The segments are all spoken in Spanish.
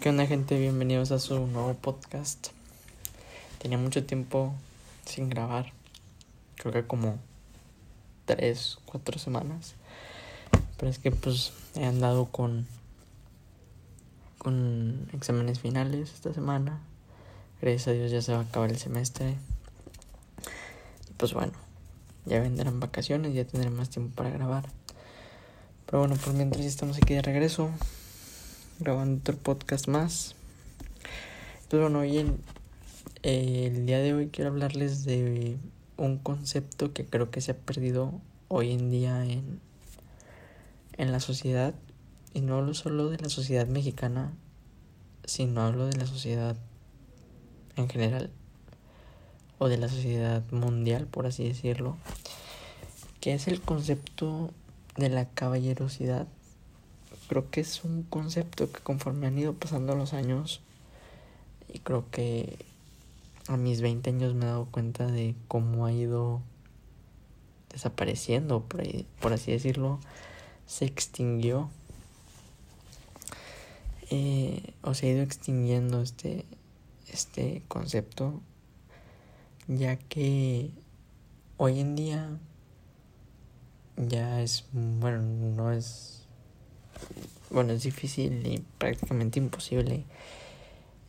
¿Qué onda gente? Bienvenidos a su nuevo podcast. Tenía mucho tiempo sin grabar. Creo que como tres, cuatro semanas. Pero es que pues he andado con con exámenes finales esta semana. Gracias a Dios ya se va a acabar el semestre. Y pues bueno, ya vendrán vacaciones, ya tendré más tiempo para grabar. Pero bueno, por mientras ya estamos aquí de regreso grabando otro podcast más. Pues bueno, hoy el, el día de hoy quiero hablarles de un concepto que creo que se ha perdido hoy en día en, en la sociedad. Y no hablo solo de la sociedad mexicana, sino hablo de la sociedad en general. O de la sociedad mundial, por así decirlo. Que es el concepto de la caballerosidad creo que es un concepto que conforme han ido pasando los años y creo que a mis 20 años me he dado cuenta de cómo ha ido desapareciendo, por, por así decirlo, se extinguió. Eh, o se ha ido extinguiendo este, este concepto, ya que hoy en día ya es, bueno, no es bueno, es difícil y prácticamente imposible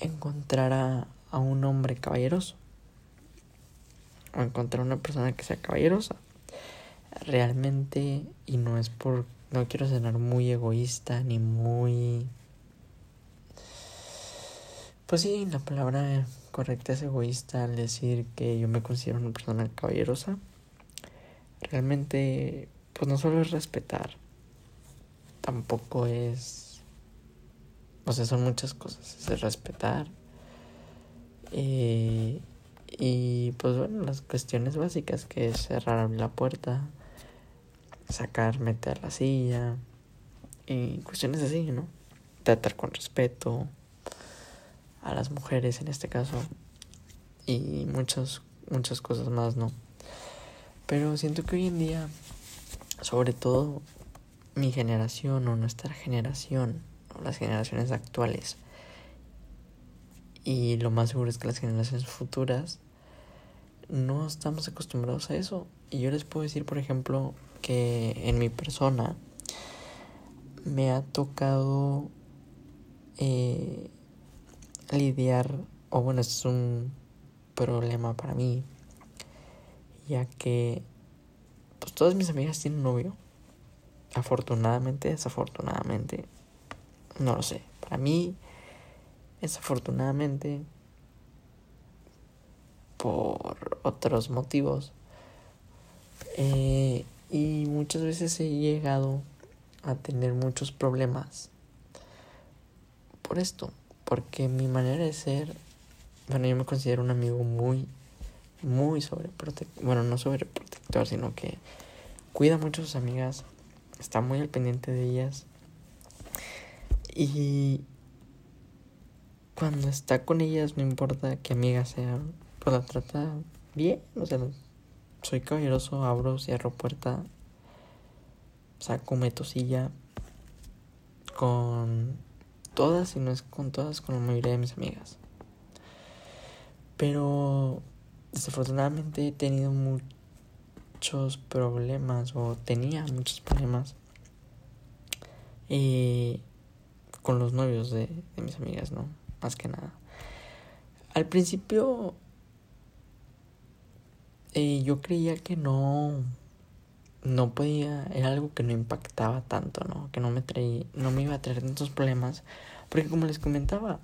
encontrar a, a un hombre caballeroso o encontrar una persona que sea caballerosa. Realmente, y no es por, no quiero sonar muy egoísta ni muy... Pues sí, la palabra correcta es egoísta al decir que yo me considero una persona caballerosa. Realmente, pues no solo es respetar, tampoco es... O sea, son muchas cosas. Es respetar. Eh, y pues bueno, las cuestiones básicas que es cerrar la puerta, sacar, meter la silla y cuestiones así, ¿no? Tratar con respeto a las mujeres en este caso y muchas muchas cosas más, ¿no? Pero siento que hoy en día, sobre todo mi generación o nuestra generación o las generaciones actuales. Y lo más seguro es que las generaciones futuras no estamos acostumbrados a eso. Y yo les puedo decir por ejemplo que en mi persona me ha tocado eh, lidiar o bueno este es un problema para mí ya que pues todas mis amigas tienen novio afortunadamente, desafortunadamente, no lo sé. Para mí, desafortunadamente, por otros motivos. Eh, y muchas veces he llegado a tener muchos problemas por esto. Porque mi manera de ser, bueno, yo me considero un amigo muy, muy sobreprotector. Bueno, no sobreprotector, sino que cuida mucho a sus amigas está muy al pendiente de ellas. Y cuando está con ellas, no importa qué amiga sea, pues la trata bien. O sea, soy caballeroso, abro, cierro puerta, saco, meto silla con todas, y no es con todas, con la mayoría de mis amigas. Pero desafortunadamente he tenido mucho muchos problemas o tenía muchos problemas con los novios de, de mis amigas, ¿no? Más que nada. Al principio eh, yo creía que no no podía, era algo que no impactaba tanto, ¿no? Que no me traía, no me iba a traer tantos problemas. Porque como les comentaba,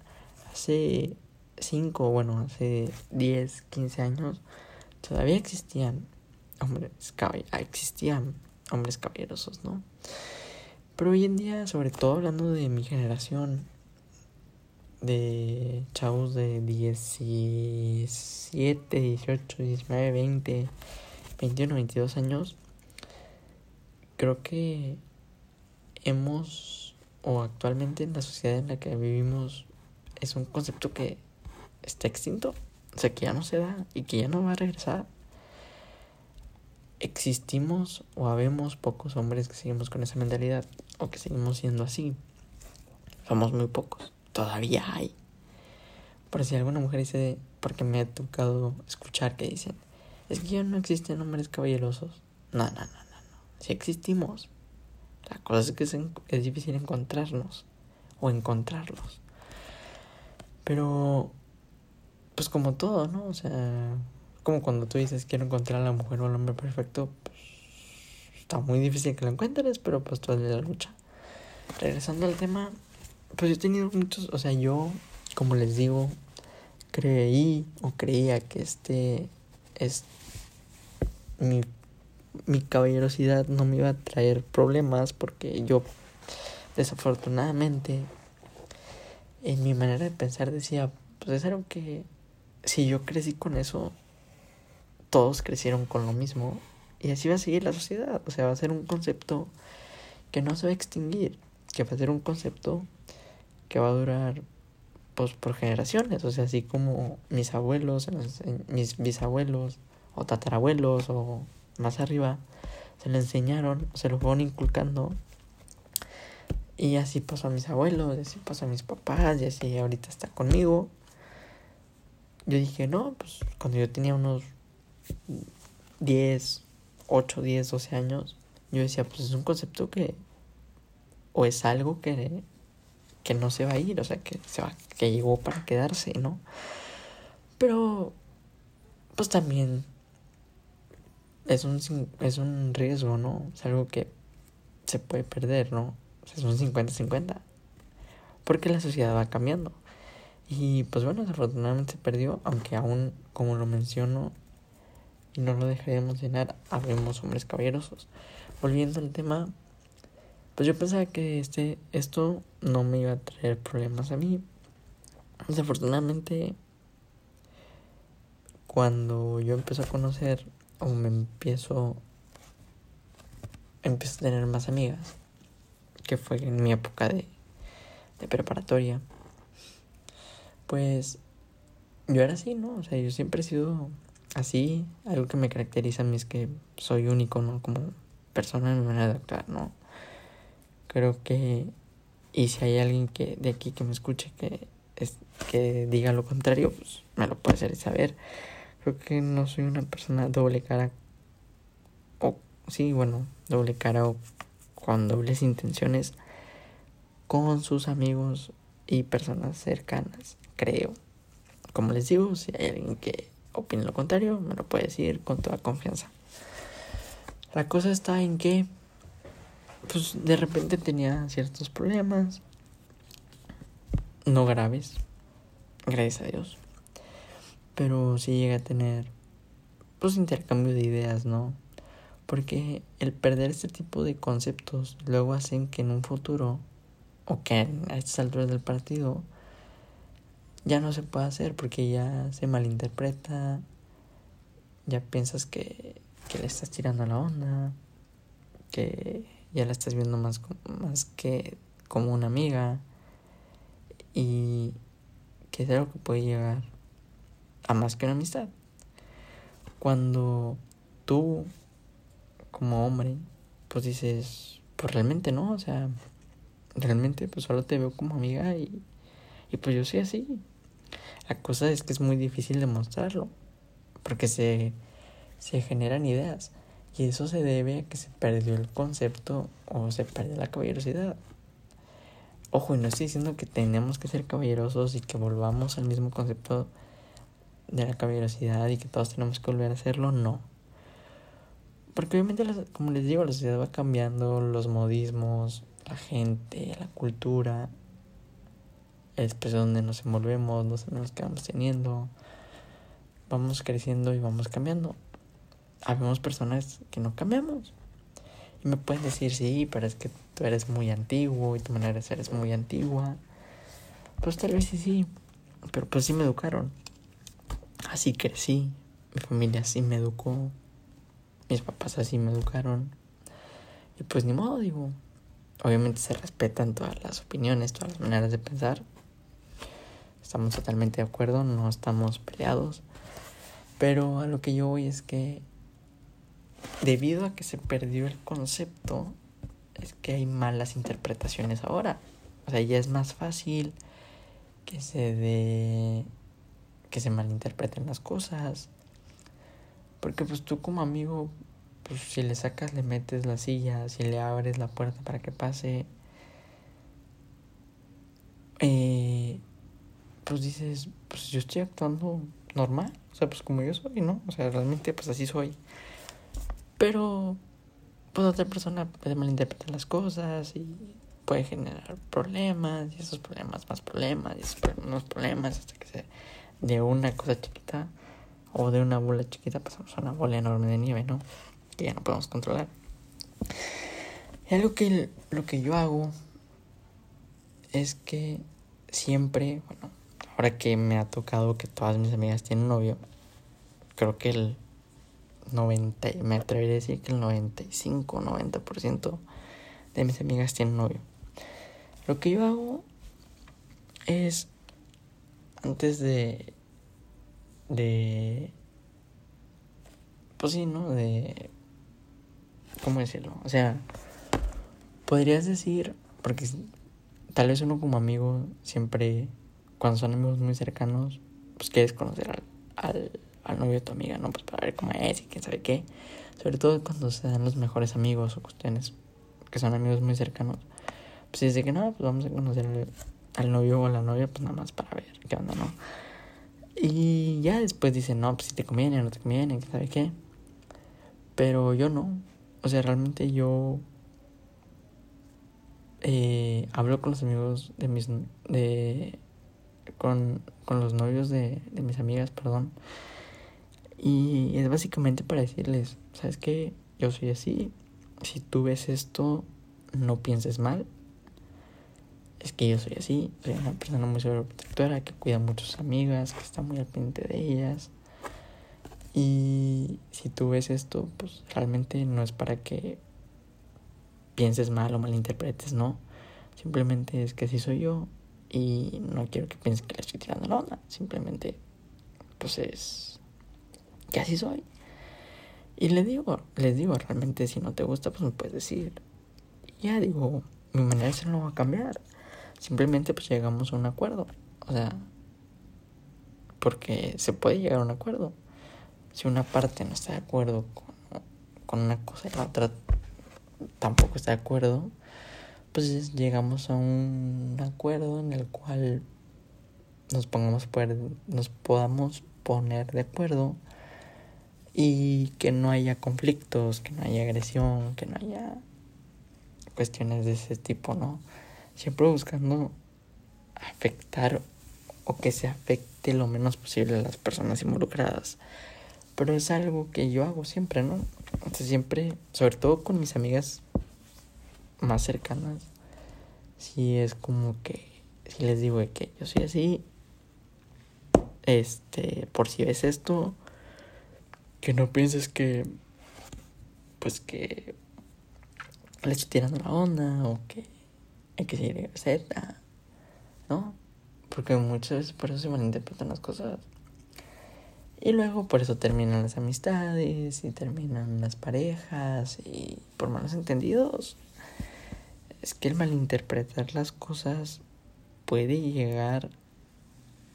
hace 5, bueno, hace 10, 15 años, todavía existían hombres ah, existían hombres caballerosos, ¿no? Pero hoy en día, sobre todo hablando de mi generación, de chavos de 17, 18, 19, 20, 21, 22 años, creo que hemos, o actualmente en la sociedad en la que vivimos, es un concepto que está extinto, o sea, que ya no se da y que ya no va a regresar existimos o habemos pocos hombres que seguimos con esa mentalidad o que seguimos siendo así. Somos muy pocos. todavía hay. Por si alguna mujer dice, porque me ha tocado escuchar que dicen, es que ya no existen hombres caballerosos. No, no, no, no, no. Si existimos. La cosa es que es, difícil encontrarnos o encontrarlos. Pero, pues como todo, ¿no? O sea, como cuando tú dices quiero encontrar a la mujer o al hombre perfecto, pues está muy difícil que lo encuentres, pero pues tú la lucha. Regresando al tema, pues yo he tenido muchos, o sea, yo, como les digo, creí o creía que este es mi, mi caballerosidad no me iba a traer problemas porque yo desafortunadamente en mi manera de pensar decía pues es algo que si yo crecí con eso todos crecieron con lo mismo y así va a seguir la sociedad o sea va a ser un concepto que no se va a extinguir que va a ser un concepto que va a durar pues por generaciones, o sea, así como mis abuelos, mis bisabuelos o tatarabuelos o más arriba se le enseñaron, se lo fueron inculcando y así pasó a mis abuelos, así pasó a mis papás y así ahorita está conmigo. Yo dije, no, pues cuando yo tenía unos 10, 8, 10, 12 años, yo decía, pues es un concepto que o es algo que que no se va a ir, o sea, que se va, que llegó para quedarse, ¿no? Pero, pues también es un, es un riesgo, ¿no? Es algo que se puede perder, ¿no? Es un 50-50. Porque la sociedad va cambiando. Y pues bueno, desafortunadamente se perdió, aunque aún, como lo menciono, y no lo dejaré de mencionar, habemos hombres caballerosos. Volviendo al tema, pues yo pensaba que este, esto no me iba a traer problemas a mí. Desafortunadamente, cuando yo empiezo a conocer o me empiezo, empiezo a tener más amigas, que fue en mi época de, de preparatoria, pues yo era así, ¿no? O sea, yo siempre he sido así. Algo que me caracteriza a mí es que soy único, ¿no? Como persona en mi manera de actuar, ¿no? Creo que, y si hay alguien que de aquí que me escuche que, es, que diga lo contrario, pues me lo puede hacer saber. Creo que no soy una persona doble cara, o sí, bueno, doble cara o con dobles intenciones con sus amigos y personas cercanas, creo. Como les digo, si hay alguien que opine lo contrario, me lo puede decir con toda confianza. La cosa está en que pues de repente tenía ciertos problemas, no graves, gracias a Dios, pero sí llegué a tener pues intercambio de ideas, ¿no? Porque el perder este tipo de conceptos luego hacen que en un futuro, o que a estas alturas del partido, ya no se pueda hacer porque ya se malinterpreta, ya piensas que, que le estás tirando la onda, que ya la estás viendo más, más que como una amiga y que es algo que puede llegar a más que una amistad. Cuando tú, como hombre, pues dices, pues realmente no, o sea, realmente pues solo te veo como amiga y, y pues yo soy así. La cosa es que es muy difícil demostrarlo, porque se, se generan ideas. Y eso se debe a que se perdió el concepto o se perdió la caballerosidad. Ojo, y no estoy diciendo que tenemos que ser caballerosos y que volvamos al mismo concepto de la caballerosidad y que todos tenemos que volver a hacerlo, no. Porque obviamente, como les digo, la sociedad va cambiando, los modismos, la gente, la cultura, el espacio donde nos envolvemos, los amigos que vamos teniendo, vamos creciendo y vamos cambiando habemos personas que no cambiamos. Y me pueden decir, sí, pero es que tú eres muy antiguo y tu manera de ser es muy antigua. Pues tal vez sí, sí. Pero pues sí me educaron. Así crecí. Mi familia así me educó. Mis papás así me educaron. Y pues ni modo, digo. Obviamente se respetan todas las opiniones, todas las maneras de pensar. Estamos totalmente de acuerdo, no estamos peleados. Pero a lo que yo voy es que debido a que se perdió el concepto, es que hay malas interpretaciones ahora. O sea, ya es más fácil que se de que se malinterpreten las cosas. Porque pues tú como amigo, pues si le sacas, le metes la silla, si le abres la puerta para que pase, eh, pues dices, pues yo estoy actuando normal, o sea, pues como yo soy, ¿no? O sea, realmente pues así soy. Pero pues otra persona puede malinterpretar las cosas y puede generar problemas y esos problemas más problemas y esos problemas problemas hasta que se de una cosa chiquita o de una bola chiquita pasamos a una bola enorme de nieve, ¿no? Que ya no podemos controlar. Y algo que lo que yo hago es que siempre, bueno, ahora que me ha tocado que todas mis amigas tienen novio, creo que el 90, me atrevería a decir que el 95, 90% de mis amigas tienen novio. Lo que yo hago es antes de de pues sí, ¿no? De ¿cómo decirlo? O sea, podrías decir porque tal vez uno como amigo siempre cuando son amigos muy cercanos, pues quieres conocer al, al, al novio de tu amiga, ¿no? Pues para ver cómo es y quién sabe qué. Sobre todo cuando se dan los mejores amigos o cuestiones que son amigos muy cercanos. Pues dice que no, pues vamos a conocer al, al novio o a la novia, pues nada más para ver qué onda, ¿no? Y ya después dicen, no, pues si te conviene o no te conviene, quién sabe qué. Pero yo no. O sea, realmente yo eh, hablo con los amigos de mis de con, con los novios de, de mis amigas, perdón. Y es básicamente para decirles, ¿sabes qué? Yo soy así. Si tú ves esto, no pienses mal. Es que yo soy así. Soy una persona muy sobreprotectora que cuida mucho a sus amigas, que está muy al pendiente de ellas. Y si tú ves esto, pues realmente no es para que pienses mal o malinterpretes, no. Simplemente es que así soy yo y no quiero que pienses que le estoy tirando la onda. Simplemente, pues es que así soy. Y les digo, les digo, realmente si no te gusta, pues me puedes decir. ya digo, mi manera de ser no va a cambiar. Simplemente pues llegamos a un acuerdo. O sea, porque se puede llegar a un acuerdo. Si una parte no está de acuerdo con, con una cosa y la otra tampoco está de acuerdo, pues llegamos a un acuerdo en el cual nos pongamos nos podamos poner de acuerdo y que no haya conflictos, que no haya agresión, que no haya cuestiones de ese tipo, ¿no? Siempre buscando afectar o que se afecte lo menos posible a las personas involucradas. Pero es algo que yo hago siempre, ¿no? Entonces siempre, sobre todo con mis amigas más cercanas, si es como que, si les digo que yo soy así, este, por si ves esto, que no pienses que, pues que le estoy tirando la onda o que hay que seguir Z, ¿no? Porque muchas veces por eso se malinterpretan las cosas. Y luego por eso terminan las amistades y terminan las parejas y por malos entendidos. Es que el malinterpretar las cosas puede llegar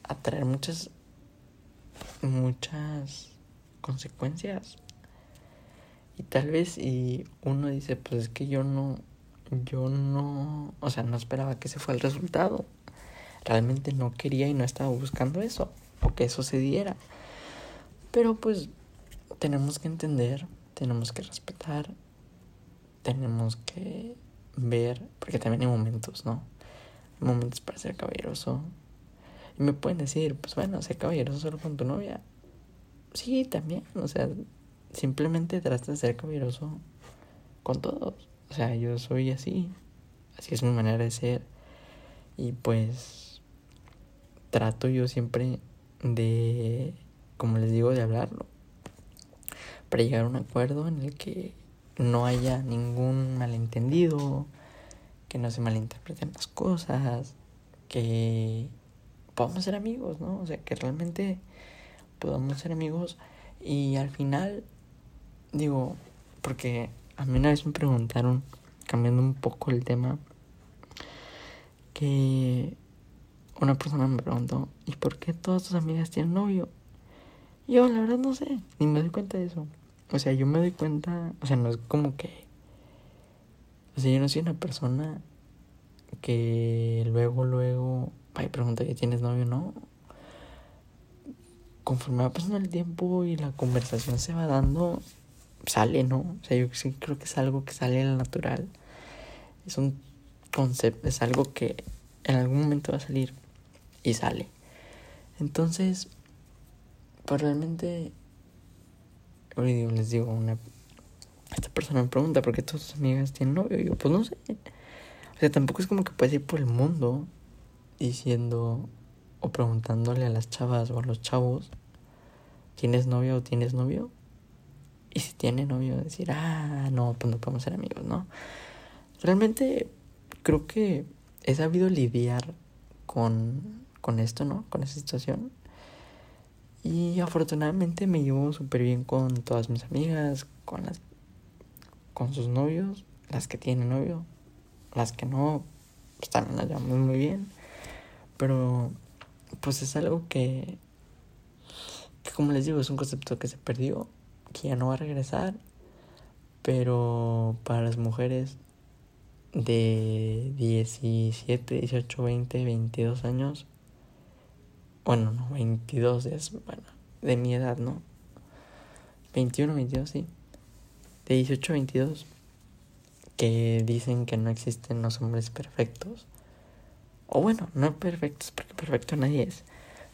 a traer muchas, muchas consecuencias. Y tal vez y uno dice, pues es que yo no, yo no, o sea, no esperaba que ese fuera el resultado. Realmente no quería y no estaba buscando eso, o que eso se diera. Pero pues tenemos que entender, tenemos que respetar, tenemos que ver, porque también hay momentos, ¿no? Hay momentos para ser caballeroso. Y me pueden decir, pues bueno, ser caballeroso solo con tu novia. Sí, también, o sea, simplemente trata de ser caballeroso con todos. O sea, yo soy así, así es mi manera de ser. Y pues trato yo siempre de, como les digo, de hablarlo. Para llegar a un acuerdo en el que no haya ningún malentendido, que no se malinterpreten las cosas, que podamos ser amigos, ¿no? O sea, que realmente podamos ser amigos y al final, digo, porque a mí una vez me preguntaron, cambiando un poco el tema, que, una persona me preguntó, ¿y por qué todas tus amigas tienen novio? yo, la verdad, no sé, ni me doy cuenta de eso. O sea, yo me doy cuenta, o sea, no es como que... O sea, yo no soy una persona que luego, luego, ay, pregunta que tienes novio, ¿no? Conforme va pasando el tiempo y la conversación se va dando, sale, ¿no? O sea, yo sí creo que es algo que sale en natural. Es un concepto, es algo que en algún momento va a salir y sale. Entonces, pues realmente, hoy les digo, una, esta persona me pregunta por qué todas sus amigas tienen novio. Y yo, pues no sé. O sea, tampoco es como que puedes ir por el mundo diciendo o preguntándole a las chavas o a los chavos, ¿tienes novio o tienes novio? Y si tiene novio, decir, ah, no, pues no podemos ser amigos, ¿no? Realmente creo que he sabido lidiar con, con esto, ¿no? Con esa situación. Y afortunadamente me llevo súper bien con todas mis amigas, con las con sus novios, las que tienen novio, las que no, pues también las llevamos muy bien. Pero pues es algo que, como les digo, es un concepto que se perdió, que ya no va a regresar. Pero para las mujeres de 17, 18, 20, 22 años. Bueno, no, 22 es, bueno, de mi edad, ¿no? 21, 22, sí. De 18 22. Que dicen que no existen los hombres perfectos. O bueno, no perfectos, porque perfecto nadie es.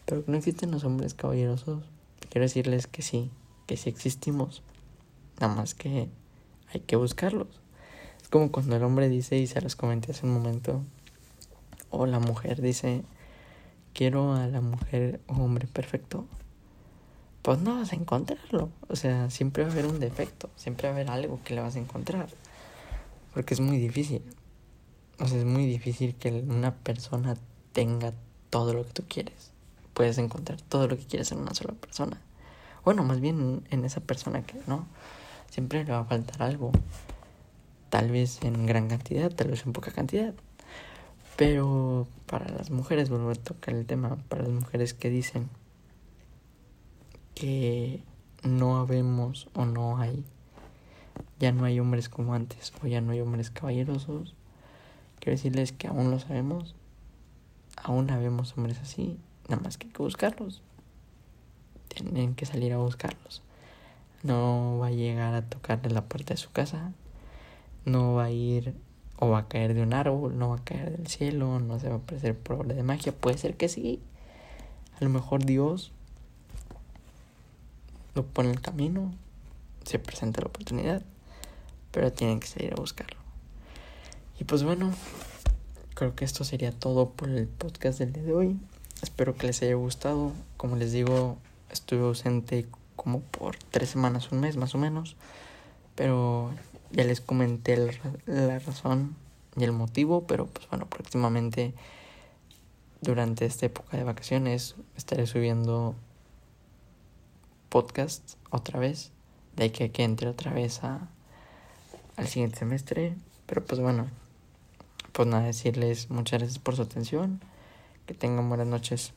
Pero que no existen los hombres caballerosos. Quiero decirles que sí, que sí existimos. Nada más que hay que buscarlos como cuando el hombre dice, y se los comenté hace un momento, o la mujer dice, quiero a la mujer o hombre perfecto. Pues no vas a encontrarlo. O sea, siempre va a haber un defecto, siempre va a haber algo que le vas a encontrar. Porque es muy difícil. O sea, es muy difícil que una persona tenga todo lo que tú quieres. Puedes encontrar todo lo que quieres en una sola persona. Bueno, más bien en esa persona que no. Siempre le va a faltar algo tal vez en gran cantidad, tal vez en poca cantidad. Pero para las mujeres, vuelvo a tocar el tema, para las mujeres que dicen que no habemos o no hay, ya no hay hombres como antes o ya no hay hombres caballerosos, quiero decirles que aún lo sabemos, aún habemos hombres así, nada más que hay que buscarlos. Tienen que salir a buscarlos. No va a llegar a tocarle la puerta de su casa, no va a ir o va a caer de un árbol, no va a caer del cielo, no se va a aparecer por obra de magia. Puede ser que sí. A lo mejor Dios lo pone en el camino, se presenta la oportunidad, pero tienen que salir a buscarlo. Y pues bueno, creo que esto sería todo por el podcast del día de hoy. Espero que les haya gustado. Como les digo, estuve ausente como por tres semanas, un mes más o menos. Pero ya les comenté la, razón y el motivo, pero pues bueno, próximamente durante esta época de vacaciones estaré subiendo podcast otra vez, de que, que entre otra vez a, al siguiente semestre. Pero pues bueno, pues nada, decirles muchas gracias por su atención, que tengan buenas noches.